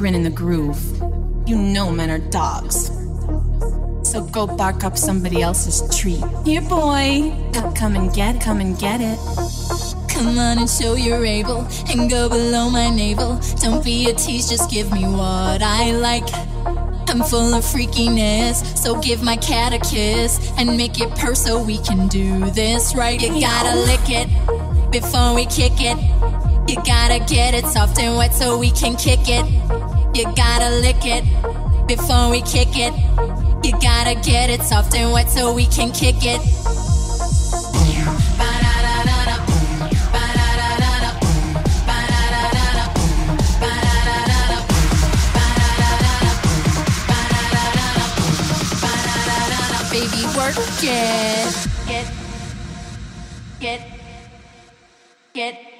grin in the groove. You know men are dogs. So go bark up somebody else's tree. Here, boy, come and get, come and get it. Come on and show you're able, and go below my navel. Don't be a tease, just give me what I like. I'm full of freakiness, so give my cat a kiss and make it purr so we can do this right. You gotta lick it before we kick it. You gotta get it soft and wet so we can kick it. You gotta lick it before we kick it. You gotta get it soft and wet so we can kick it. Baby, work it. Get, get, get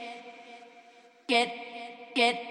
get, get.